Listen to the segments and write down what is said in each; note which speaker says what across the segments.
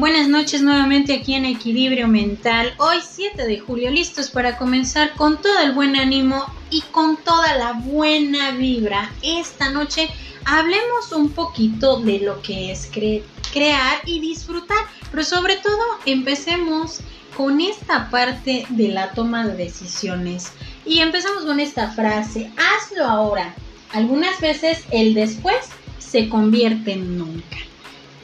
Speaker 1: Buenas noches nuevamente aquí en Equilibrio Mental. Hoy 7 de julio, listos para comenzar con todo el buen ánimo y con toda la buena vibra. Esta noche hablemos un poquito de lo que es crear y disfrutar, pero sobre todo empecemos con esta parte de la toma de decisiones. Y empezamos con esta frase, hazlo ahora. Algunas veces el después se convierte en nunca.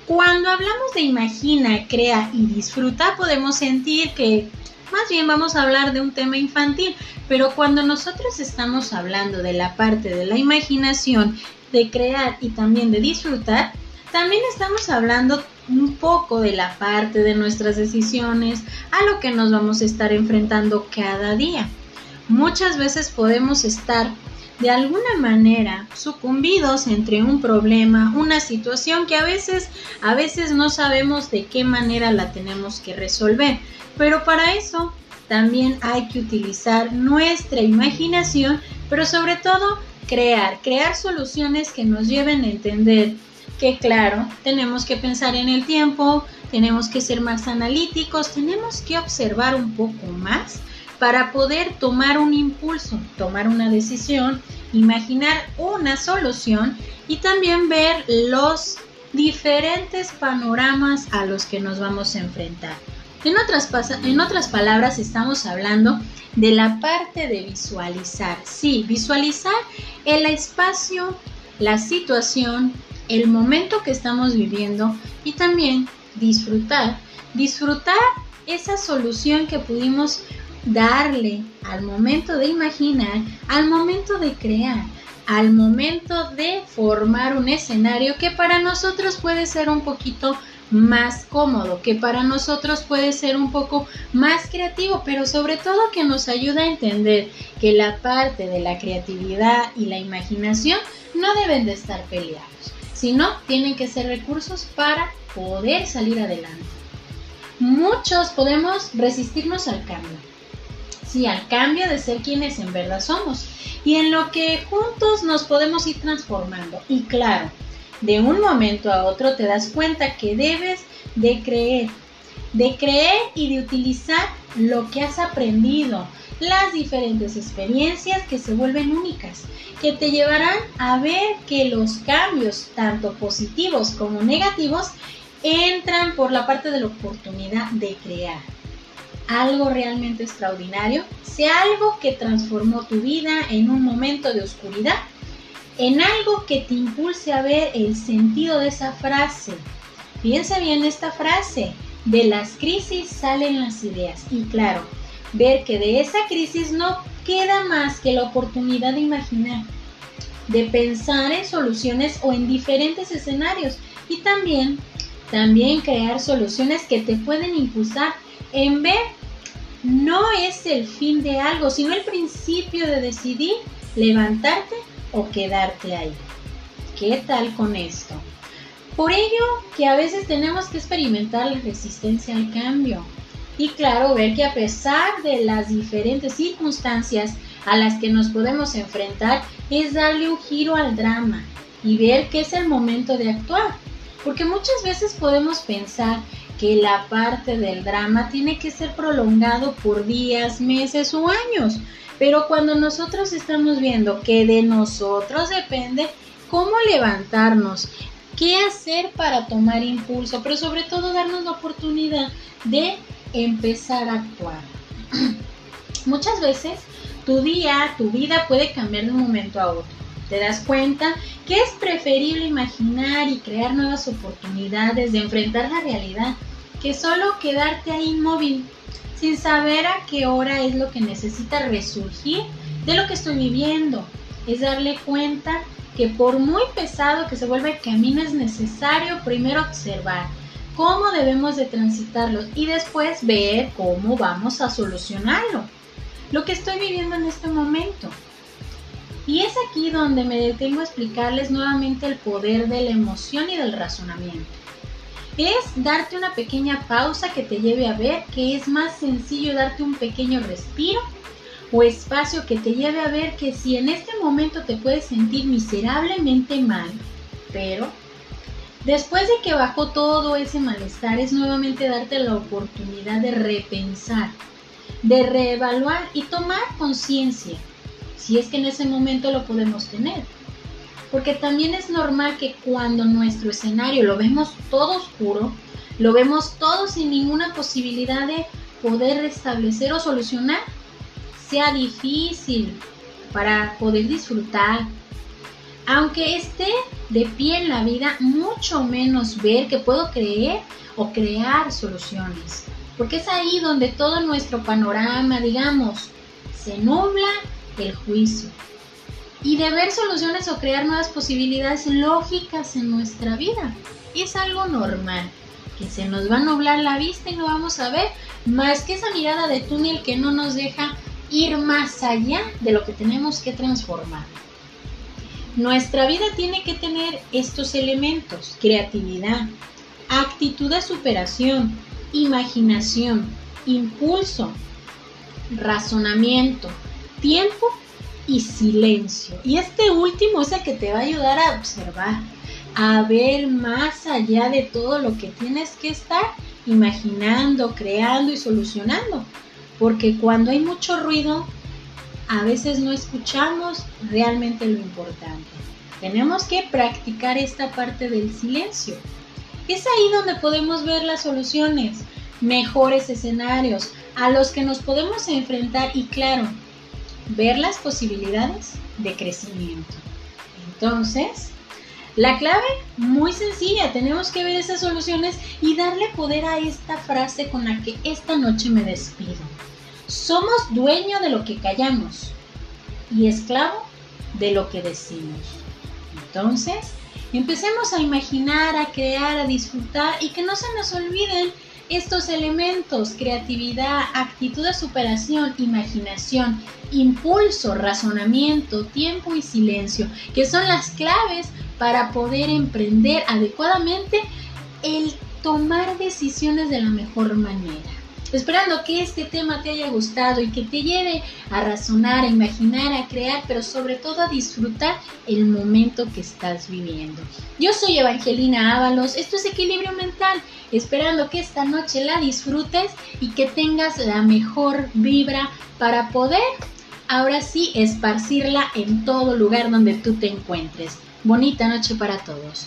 Speaker 1: Cuando hablamos de imagina, crea y disfruta, podemos sentir que más bien vamos a hablar de un tema infantil, pero cuando nosotros estamos hablando de la parte de la imaginación, de crear y también de disfrutar, también estamos hablando un poco de la parte de nuestras decisiones, a lo que nos vamos a estar enfrentando cada día. Muchas veces podemos estar de alguna manera sucumbidos entre un problema, una situación que a veces a veces no sabemos de qué manera la tenemos que resolver, pero para eso también hay que utilizar nuestra imaginación, pero sobre todo crear, crear soluciones que nos lleven a entender que claro, tenemos que pensar en el tiempo, tenemos que ser más analíticos, tenemos que observar un poco más para poder tomar un impulso, tomar una decisión, imaginar una solución y también ver los diferentes panoramas a los que nos vamos a enfrentar. En otras, en otras palabras, estamos hablando de la parte de visualizar. Sí, visualizar el espacio, la situación, el momento que estamos viviendo y también disfrutar. Disfrutar esa solución que pudimos darle al momento de imaginar, al momento de crear, al momento de formar un escenario que para nosotros puede ser un poquito más cómodo, que para nosotros puede ser un poco más creativo, pero sobre todo que nos ayuda a entender que la parte de la creatividad y la imaginación no deben de estar peleados, sino tienen que ser recursos para poder salir adelante. Muchos podemos resistirnos al cambio, sí, al cambio de ser quienes en verdad somos y en lo que juntos nos podemos ir transformando. Y claro, de un momento a otro te das cuenta que debes de creer, de creer y de utilizar lo que has aprendido, las diferentes experiencias que se vuelven únicas, que te llevarán a ver que los cambios, tanto positivos como negativos, entran por la parte de la oportunidad de crear algo realmente extraordinario, sea algo que transformó tu vida en un momento de oscuridad, en algo que te impulse a ver el sentido de esa frase. Piensa bien esta frase, de las crisis salen las ideas y claro, ver que de esa crisis no queda más que la oportunidad de imaginar, de pensar en soluciones o en diferentes escenarios y también también crear soluciones que te pueden impulsar en ver no es el fin de algo, sino el principio de decidir levantarte o quedarte ahí. ¿Qué tal con esto? Por ello que a veces tenemos que experimentar la resistencia al cambio. Y claro, ver que a pesar de las diferentes circunstancias a las que nos podemos enfrentar, es darle un giro al drama y ver que es el momento de actuar. Porque muchas veces podemos pensar que la parte del drama tiene que ser prolongado por días, meses o años. Pero cuando nosotros estamos viendo que de nosotros depende cómo levantarnos, qué hacer para tomar impulso, pero sobre todo darnos la oportunidad de empezar a actuar. Muchas veces tu día, tu vida puede cambiar de un momento a otro. Te das cuenta que es preferible imaginar y crear nuevas oportunidades de enfrentar la realidad que solo quedarte ahí inmóvil, sin saber a qué hora es lo que necesita resurgir de lo que estoy viviendo. Es darle cuenta que por muy pesado que se vuelva el camino es necesario primero observar cómo debemos de transitarlo y después ver cómo vamos a solucionarlo. Lo que estoy viviendo en este momento. Y es aquí donde me detengo a explicarles nuevamente el poder de la emoción y del razonamiento. Es darte una pequeña pausa que te lleve a ver que es más sencillo darte un pequeño respiro o espacio que te lleve a ver que si en este momento te puedes sentir miserablemente mal, pero Después de que bajó todo ese malestar, es nuevamente darte la oportunidad de repensar, de reevaluar y tomar conciencia, si es que en ese momento lo podemos tener. Porque también es normal que cuando nuestro escenario lo vemos todo oscuro, lo vemos todo sin ninguna posibilidad de poder restablecer o solucionar, sea difícil para poder disfrutar. Aunque esté de pie en la vida, mucho menos ver que puedo creer o crear soluciones. Porque es ahí donde todo nuestro panorama, digamos, se nubla el juicio. Y de ver soluciones o crear nuevas posibilidades lógicas en nuestra vida. Es algo normal, que se nos va a nublar la vista y no vamos a ver más que esa mirada de túnel que no nos deja ir más allá de lo que tenemos que transformar. Nuestra vida tiene que tener estos elementos, creatividad, actitud de superación, imaginación, impulso, razonamiento, tiempo y silencio. Y este último es el que te va a ayudar a observar, a ver más allá de todo lo que tienes que estar imaginando, creando y solucionando. Porque cuando hay mucho ruido, a veces no escuchamos realmente lo importante. Tenemos que practicar esta parte del silencio. Es ahí donde podemos ver las soluciones, mejores escenarios a los que nos podemos enfrentar y claro, ver las posibilidades de crecimiento. Entonces, la clave, muy sencilla, tenemos que ver esas soluciones y darle poder a esta frase con la que esta noche me despido. Somos dueño de lo que callamos y esclavo de lo que decimos. Entonces, empecemos a imaginar, a crear, a disfrutar y que no se nos olviden estos elementos, creatividad, actitud de superación, imaginación, impulso, razonamiento, tiempo y silencio, que son las claves para poder emprender adecuadamente el tomar decisiones de la mejor manera. Esperando que este tema te haya gustado y que te lleve a razonar, a imaginar, a crear, pero sobre todo a disfrutar el momento que estás viviendo. Yo soy Evangelina Ábalos, esto es Equilibrio Mental, esperando que esta noche la disfrutes y que tengas la mejor vibra para poder ahora sí esparcirla en todo lugar donde tú te encuentres. Bonita noche para todos.